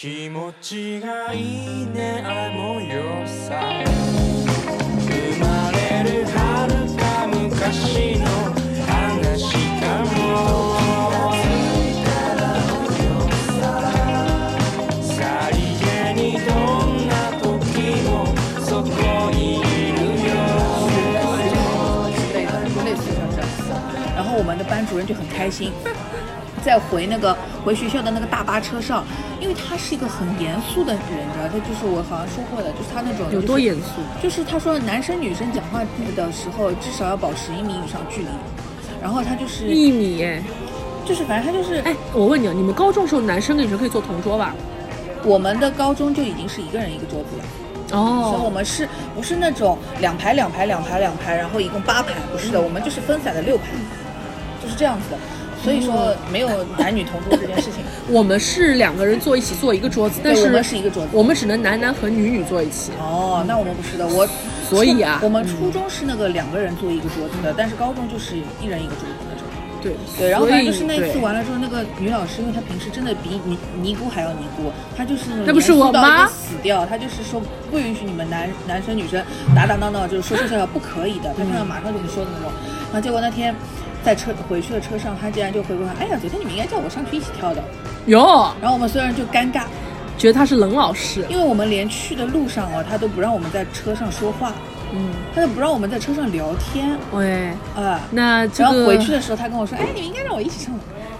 気持ちがいいねあの夜さ。生まれる遥か昔の話かも。さりげにどんな時もそこにいるよ。然后我们的班主任就很开心，在回那个回学校的那个大巴车上，因为他是一个很严肃的人，你知道，他就是我好像说过的，就是他那种有多严肃？就是他说男生女生讲话的时候至少要保持一米以上距离，然后他就是一米哎，就是反正他就是哎，我问你，啊，你们高中时候男生跟女生可以坐同桌吧？我们的高中就已经是一个人一个桌子了。哦所以我哦，们是不是那种两排两排两排两排，然后一共八排？不是的，我们就是分散的六排，就是这样子的。所以说没有男女同桌这件事情，我们是两个人坐一起坐一个桌子，但是对我们是一个桌子我们只能男男和女女坐一起。哦，那我们不是的，我所以啊我们初中是那个两个人坐一个桌子的，但是高中就是一人一个桌子那种。对对，然后反正就是那次完了之后，那个女老师，因为她平时真的比尼尼姑还要尼姑，她就是那不是我妈死掉，她就是说不允许你们男男生女生打打闹闹，就是说说笑笑不可以的，她看到马上就会说的那种。然后结果那天在车回去的车上，他竟然就回过来，哎呀，昨天你们应该叫我上去一起跳的。哟，然后我们所有人就尴尬，觉得他是冷老师。因为我们连去的路上哦，他都不让我们在车上说话，嗯，他都不让我们在车上聊天喂，啊。那这然后回去的时候，他跟我说：“哎，你们应该让我一起上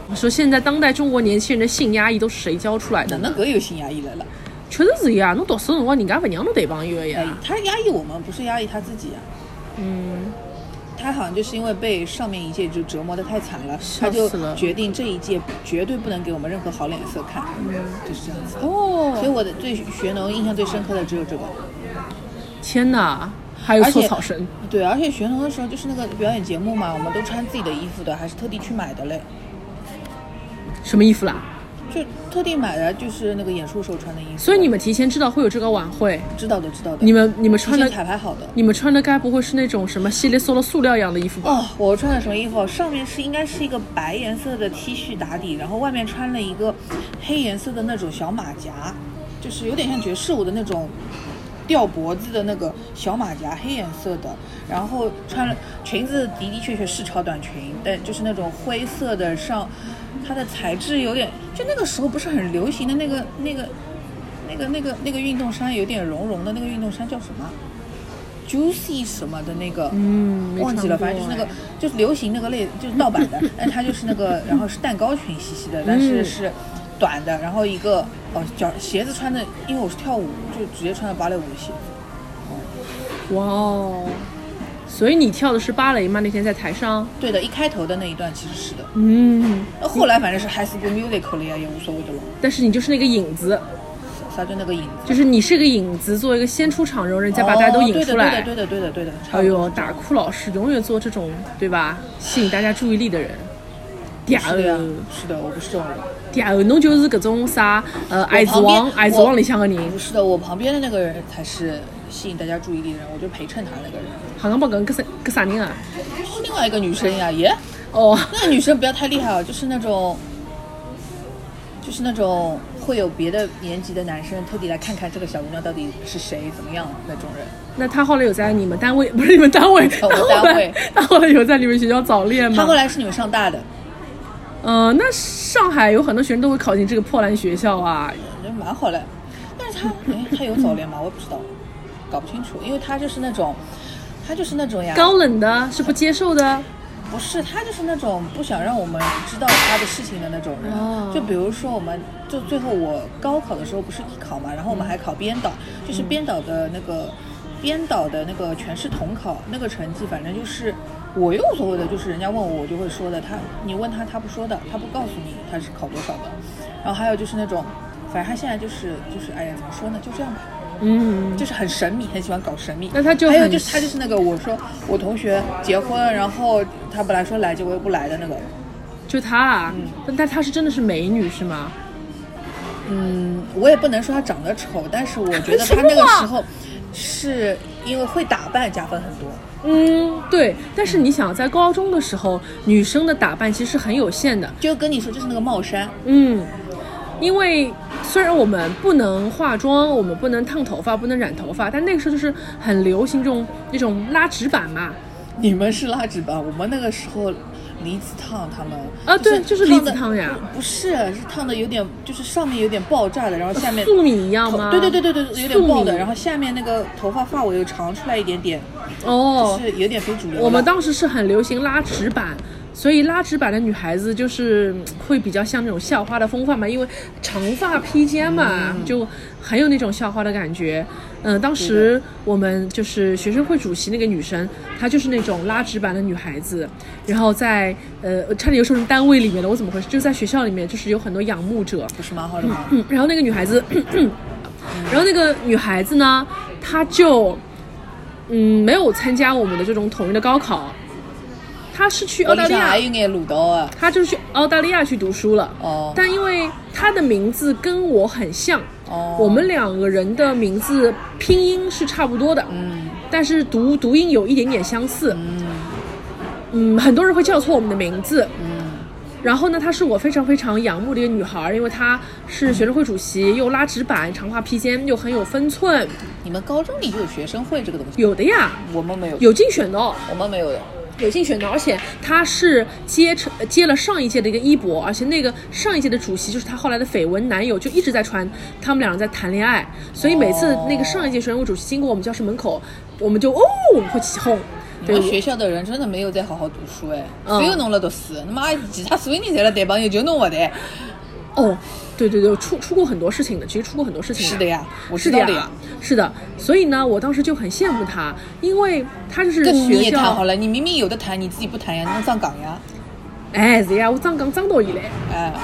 我。说现在当代中国年轻人的性压抑都是谁教出来的呢？哪能搿有性压抑来了？确实是呀，侬读书辰光人家不让侬谈朋友呀。，他压抑我们，不是压抑他自己啊。嗯，他好像就是因为被上面一届就折磨的太惨了，他就决定这一届绝对不能给我们任何好脸色看，就是这样子。哦所以我的对学农印象最深刻的只有这个。天哪，还有而且搓草绳，对，而且学农的时候就是那个表演节目嘛，我们都穿自己的衣服的，还是特地去买的嘞，什么衣服啦？就特地买的，就是那个演出时候穿的衣服。所以你们提前知道会有这个晚会，知道的，知道的。你们你们穿的彩排好的。你们穿的该不会是那种什么稀里搜了塑料一样的衣服吧？哦，我穿的什么衣服？上面是应该是一个白颜色的 T 恤打底，然后外面穿了一个黑颜色的那种小马甲，就是有点像爵士舞的那种吊脖子的那个小马甲，黑颜色的。然后穿了裙子的的确确是超短裙，但就是那种灰色的上，它的材质有点，就那个时候不是很流行的那个那个那个那个那个运动衫，有点绒绒的那个运动衫叫什么？Juicy 什么的那个，嗯忘记了，反正就是那个哎就是流行那个类，就是盗版的，但它就是那个，然后是蛋糕裙细细的，但是嗯是短的，然后一个哦脚鞋子穿的，因为我是跳舞，就直接穿的芭蕾舞的鞋子。哇哦！所以你跳的是芭蕾吗？那天在台上？对的，一开头的那一段其实是的，嗯，那后来反正是 High School Musical 了呀，也无所谓的了，但是你就是那个影子，啥就那个影子，就是你是个影子，做一个先出场，然后人家把大家都引出来。对的，对的，对的，对的。差哎呦，打哭老师永远做这种对吧，吸引大家注意力的人。嗲是的呀哦，是的，我不是这种人。嗲哦，侬就是搿种啥呃爱之我旁边王爱子王里向的人，不是的，我旁边的那个人才是吸引大家注意力的人，我就陪衬他那个人。好像不搿搿啥搿啥人啊？另外一个女生呀，耶，哦，那个女生不要太厉害哦，就是那种，就是那种会有别的年级的男生特地来看看这个小姑娘到底是谁，怎么样那种人。那他后来有在你们单位不是你们单位，我们单位他后来他后来有在你们学校早恋吗？她后来是你们上大的，呃，那上海有很多学生都会考进这个破烂学校啊。人蛮好嘞。但是他，哎，他有早恋吗？我也不知道，搞不清楚，因为他就是那种，他就是那种呀，高冷的是不接受的，不是，他就是那种不想让我们知道他的事情的那种人。哦就比如说，我们就最后我高考的时候不是艺考嘛，然后我们还考编导，就是编导的那个编导的那个全市统考那个成绩，反正就是我用所谓的，就是人家问我我就会说的，他你问他他不说的，他不告诉你他是考多少的。然后还有就是那种，反正他现在就是就是哎呀怎么说呢，就这样吧。嗯，就是很神秘，很喜欢搞神秘。那他就还有就是他就是那个我说我同学结婚，然后他本来说来，结果又不来的那个。就他啊，但但他是真的是美女是吗？嗯，我也不能说他长得丑，但是我觉得他那个时候 是因为会打扮加分很多。嗯，对。但是你想，在高中的时候，女生的打扮其实很有限的。就跟你说，就是那个帽衫，嗯，因为虽然我们不能化妆，我们不能烫头发，不能染头发，但那个时候就是很流行这种那种拉直板嘛。你们是拉直板，我们那个时候离子烫他们啊对就是离子的烫呀不不是是烫的有点，就是上面有点爆炸的，然后下面粟米一样吗？对对对对对，有点爆的，然后下面那个头发发尾又长出来一点点，哦，就是有点非主流。我们当时是很流行拉直板，所以拉直版的女孩子就是嗯会比较像那种校花的风范嘛，因为长发披肩嘛，就很有那种校花的感觉。嗯、当时我们就是学生会主席那个女生，她就是那种拉直版的女孩子，然后在呃差点又说成单位里面了，我怎么回事？就在学校里面，就是有很多仰慕者，不是蛮好的吗？嗯，然后那个女孩子，然后那个女孩子呢，她就嗯没有参加我们的这种统一的高考，她是去澳大利亚我里向还，有眼路到的。她就是去澳大利亚去读书了。哦但因为她的名字跟我很像，哦我们两个人的名字拼音是差不多的，嗯但是读读音有一点点相似。嗯嗯，很多人会叫错我们的名字。嗯，然后呢，她是我非常非常仰慕的一个女孩，因为她是学生会主席，又拉直板，长发披肩，又很有分寸。你们高中里就有学生会这个东西？有的呀，我们没有，有竞选的哦，我们没有的。有竞选的，而且他是接承接了上一届的一个衣钵，而且那个上一届的主席就是他后来的绯闻男友，就一直在传他们两人在谈恋爱，所以每次那个上一届学生会主席经过我们教室门口，我们就哦会起哄。对你们，学校的人真的没有在好好读书哎，嗯只有侬了读书，那么其他所有人侪辣谈朋友，就侬勿谈。哦，对对对，出出过很多事情的，其实出过很多事情是的呀，我是的呀。是的，所以呢，我当时就很羡慕他，因为他就是你学校，也谈好了，你明明有的谈，你自己不谈呀，侬上岗呀？哎，是呀，我张岗张到伊来，哎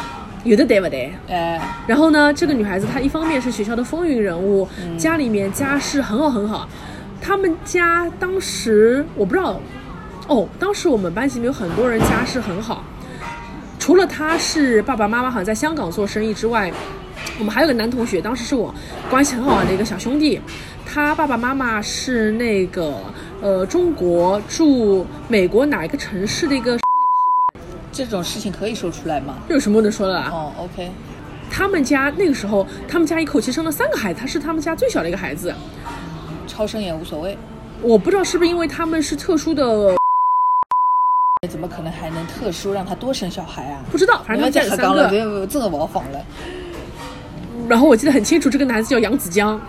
有的对不对？哎，然后呢，这个女孩子她一方面是学校的风云人物，家里面家世很好很好。他们家当时我不知道，哦，当时我们班级里面有很多人家世很好，除了他是爸爸妈妈好像在香港做生意之外，我们还有个男同学，当时是我关系很好的一个小兄弟，他爸爸妈妈是那个呃中国驻美国哪一个城市的一个，这种事情可以说出来吗？这有什么不能说的啊？哦，OK，他们家那个时候，他们家一口气生了三个孩子，他是他们家最小的一个孩子。超生也无所谓，我不知道是不是因为他们是特殊的，怎么可能还能特殊让他多生小孩啊？不知道，反正他们家有三们再瞎讲了，个。这这个不好放了。然后我记得很清楚，这个男子叫杨子江，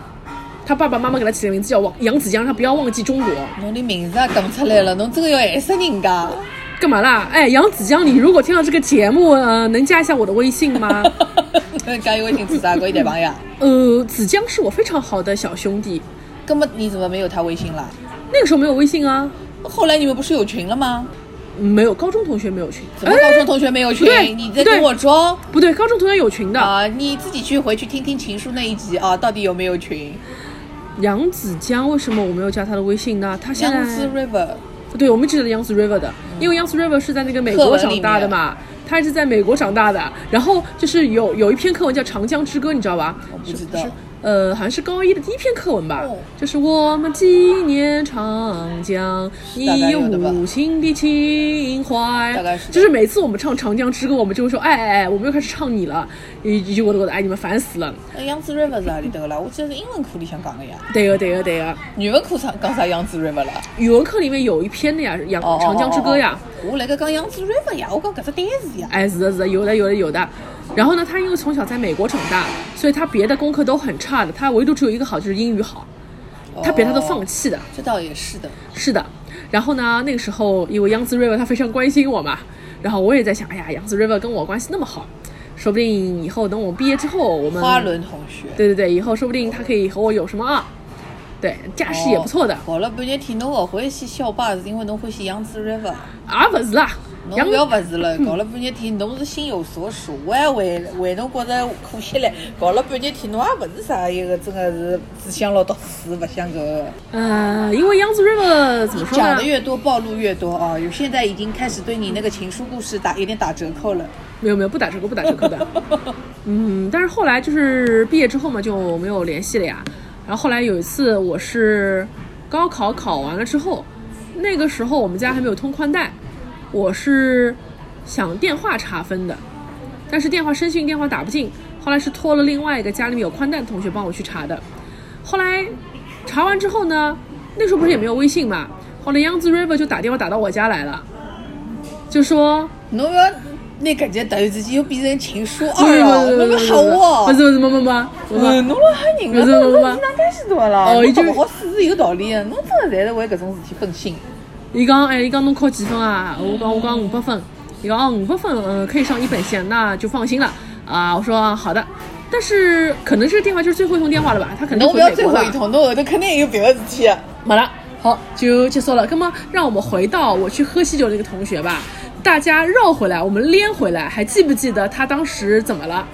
他爸爸妈妈给他起的名字叫王杨子江，他不要忘记中国。侬的名字也讲出来了，侬这个要害死人家。干嘛啦？哎，杨子江，你如果听到这个节目，呃，能加一下我的微信吗？加微信做啥？可以谈朋友？呃，子江是我非常好的小兄弟，根本你怎么没有他微信啦？那个时候没有微信啊，后来你们不是有群了吗？没有，高中同学没有群。怎么高中同学没有群？你在跟我装不对，高中同学有群的。啊？你自己去回去听听情书那一集啊，到底有没有群？杨子江为什么我没有加他的微信呢？他现在 River 对，我们记得杨子 River 的，因为杨子 River 是在那个美国长大的嘛，他是在美国长大的。然后就是有有一篇课文叫《长江之歌》，你知道吧？我不知道呃，好像是高一的第一篇课文吧，哦就是我们纪念长江，你大概有有的情的情怀。大概是的就是每次我们唱《长江之歌》，我们就会说，哎哎哎，我们又开始唱你了，一一句我都觉得，哎，你们烦死了。那杨子 River 是哪里的啦？我记得是英文课里向讲的呀。对个对个对个，语文课上讲啥杨子 River 啦？语文课里面有一篇的呀，《杨哦，长江之歌》呀。我来个讲杨子 River 呀，我讲搿只单词呀。哎，是的，是的，有的，有的，有的。然后呢，他因为从小在美国长大，所以他别的功课都很差的，他唯独只有一个好，就是英语好，他别的都放哦。弃的。这倒也是的。是的。然后呢，那个时候因为杨子 River 他非常关心我嘛，然后我也在想，哎呀，杨子 River 跟我关系那么好，说不定以后等我毕业之后，我们花轮同学。对对对，以后说不定他可以和我有什么啊？对，架势也不错的、哦搞了半天天，侬勿欢喜校霸，是因为侬欢喜杨子 River。啊，不是啦，杨侬不要勿是了，搞了半日天，侬是心有所属，我还为为侬觉着可惜嘞。搞了半日天，侬也勿是啥一个，真的是只想牢读书，勿想搿个。呃，因为杨子 River 怎么说呢？讲的越多，暴露越多啊！有现在已经开始对你那个情书故事打有点打折扣了。没有没有不打折扣不打折扣的，嗯，但是后来就是毕业之后嘛就没有联系了呀。然后后来有一次我是高考考完了之后，那个时候我们家还没有通宽带，我是想电话查分的，但是电话声讯电话打不进。后来是托了另外一个家里面有宽带的同学帮我去查的。后来查完之后呢，那时候不是也没有微信嘛，后来杨子 River 就打电话打到我家来了，就说侬要那感觉突然之间又变成情书二哦，侬个好哦不。是不是，没没没，没没嗯，侬老吓人个，不是侬不是搿事体哪介许多了？哦伊就侬搞好试是有道理的，侬真的侪是为搿种事体分心。伊讲，哎，伊讲侬考几分啊？我讲我讲五百分。伊讲哦五百分，嗯，可以上一本线，那就放心了啊。我说好的，但是可能这个电话就是最后一通电话了吧？他肯定侬不要。最后一通，侬后头肯定有别的事体没。了，好就结束了。那么让我们回到我去喝喜酒那个同学吧，大家绕回来，我们连回来，还记不记得他当时怎么了？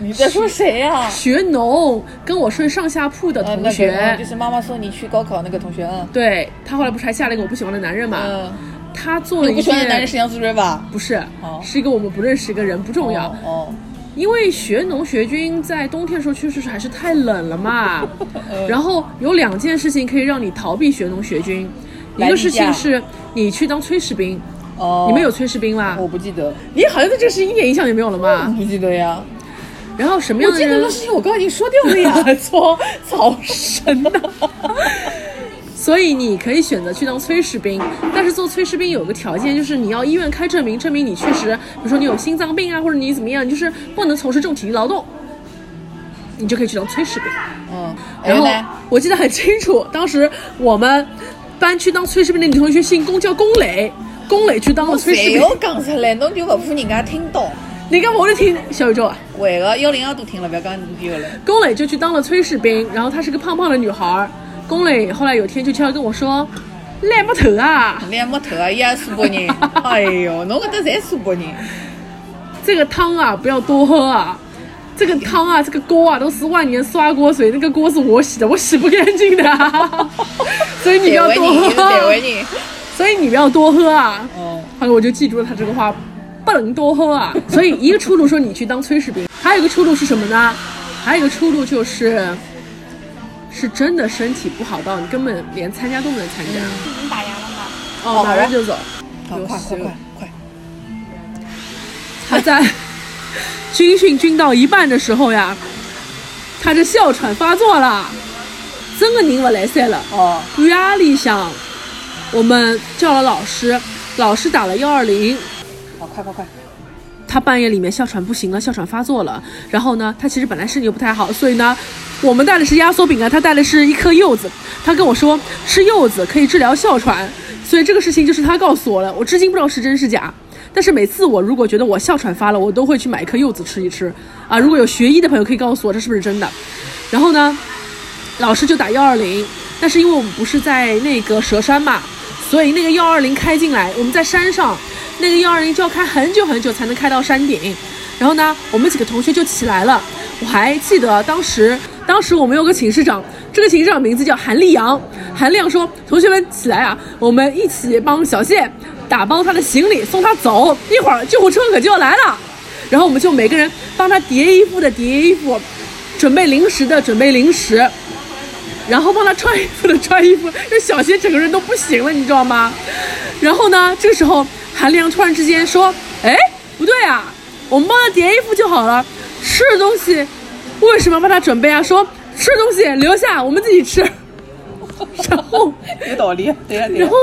你在说谁呀？学农跟我睡上下铺的呃那个同学，嗯就是妈妈送你去高考那个同学，嗯对他后来不是还嫁了一个我不喜欢的男人嘛？嗯，他做了一你不喜欢的男人是杨子睿吧？不是哦，是一个我们不认识一个人，不重要。哦，哦因为学农学军在冬天的时候确实是还是太冷了嘛，嗯然后有两件事情可以让你逃避学农学军，一个事情是你去当炊事兵，哦，你们有炊事兵吗？我不记得，你好像对这个事一点印象也没有了吗？不记得呀。然后什么样的人的事情我刚刚已经说掉了呀。搓草绳的？所以你可以选择去当炊事兵，但是做炊事兵有个条件，就是你要医院开证明，证明你确实，比如说你有心脏病啊，或者你怎么样，你就是不能从事这种体力劳动，你就可以去当炊事兵。嗯，然后？我记得很清楚，当时我们班去当炊事兵的女同学姓龚，叫龚磊，龚磊去当了炊事兵。谁要讲出来，侬就不怕人家听到？你干嘛我就听小宇宙啊？会个幺零幺都听了，不要讲你丢了。龚磊就去当了炊事兵，然后她是个胖胖的女孩儿。龚磊后来有天就悄悄跟我说：“赖木头啊，脸没头啊，伊也苏北人。哎哟，侬搿搭侪苏北人。这个汤啊不要多喝啊，这个汤啊这个锅啊都是万年刷锅水，那个锅是我洗的，我洗不干净的、啊，所以你不要多喝。所以你不要多喝啊。哦，后来我就记住了他这个话，不能多喝啊。所以一个出路说你去当炊事兵，还有一个出路是什么呢？还有一个出路就是，是真的身体不好到你根本连参加都不能参加。你打烊了吗？哦，马上就走。快快快快！他在 军训军到一半的时候呀，他这哮喘发作了，真的人不来塞了。哦，夜里向，我们叫了老师，老师打了幺二零，好，快快快！他半夜里面哮喘不行了，哮喘发作了。然后呢，他其实本来身体就不太好，所以呢，我们带的是压缩饼干，他带的是一颗柚子。他跟我说吃柚子可以治疗哮喘，所以这个事情就是他告诉我了，我至今不知道是真是假。但是每次我如果觉得我哮喘发了，我都会去买一颗柚子吃一吃啊。如果有学医的朋友可以告诉我这是不是真的。然后呢，老师就打幺二零，但是因为我们不是在那个蛇山嘛，所以那个幺二零开进来，我们在山上，那个幺二零就要开很久很久才能开到山顶。然后呢，我们几个同学就起来了。我还记得当时，当时我们有个寝室长，这个寝室长名字叫韩立阳。韩立阳说：“同学们起来啊，我们一起帮小谢打包他的行李，送他走。一会儿救护车可就要来了。”然后我们就每个人帮他叠衣服的叠衣服，准备零食的准备零食。然后帮他穿衣服的穿衣服，这小谢整个人都不行了，你知道吗？然后呢，这个时候韩良突然之间说：“哎，不对啊，我们帮他叠衣服就好了，吃的东西为什么要帮他准备啊？说吃的东西留下，我们自己吃。” 然后，有道理。对呀对呀然后。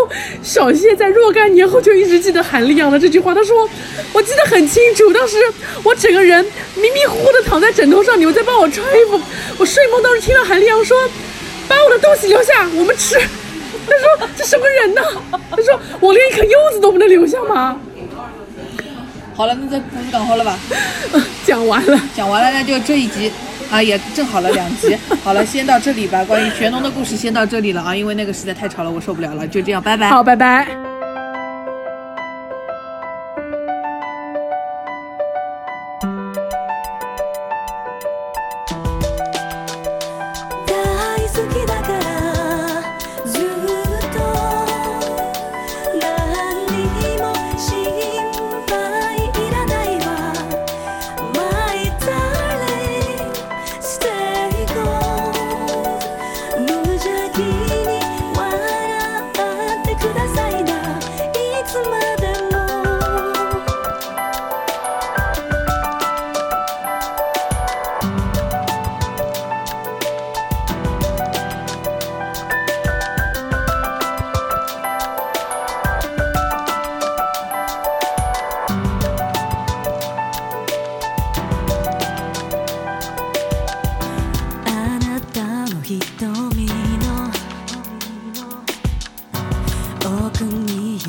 小谢在若干年后就一直记得韩丽阳的这句话，他说：“我记得很清楚，当时我整个人迷迷糊糊的躺在枕头上，你们在帮我穿衣服，我睡梦当时听到韩丽阳说：‘把我的东西留下，我们吃。’他说：‘这什么人呢？’他说：‘我连一颗柚子都不能留下吗好了，那这故事讲好了吧？？’讲完了。讲完了，那就这一集啊，也正好了两集。好了，先到这里吧。关于玄农的故事先到这里了啊，因为那个实在太吵了，我受不了了。就这样，拜拜。好，拜拜。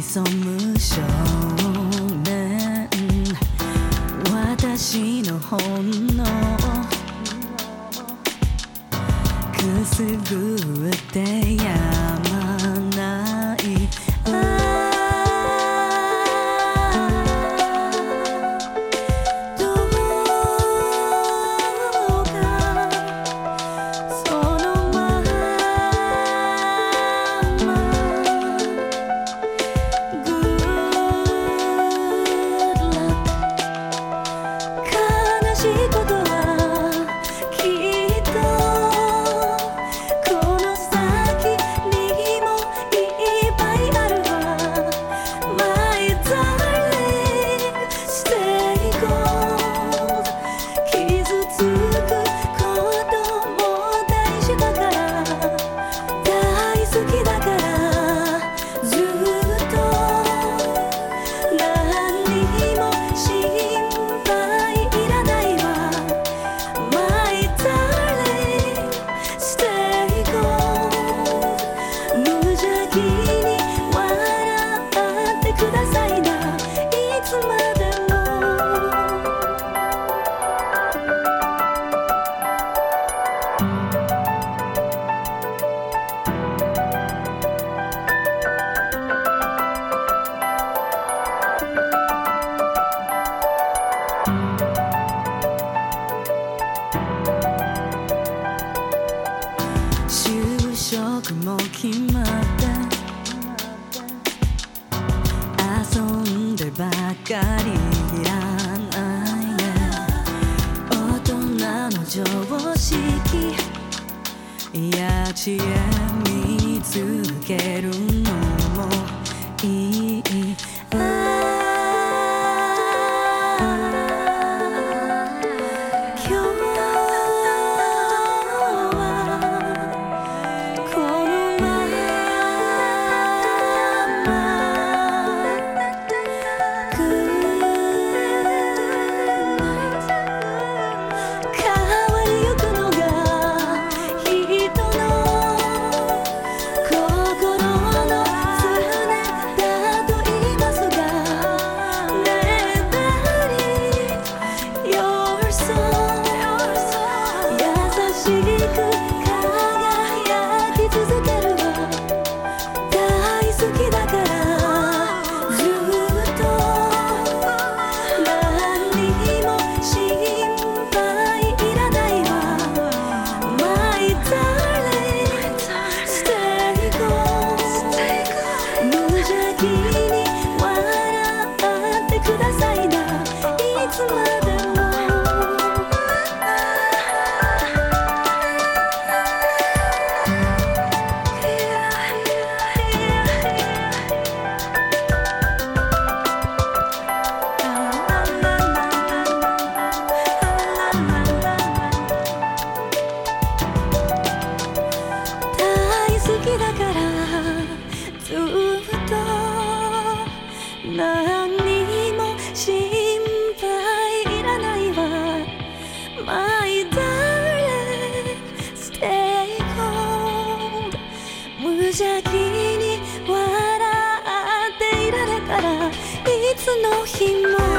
潜む少年私の本音ばかりいらないね大人の常識いや知恵見つけるのもいい邪気に笑っていられたらいつの日も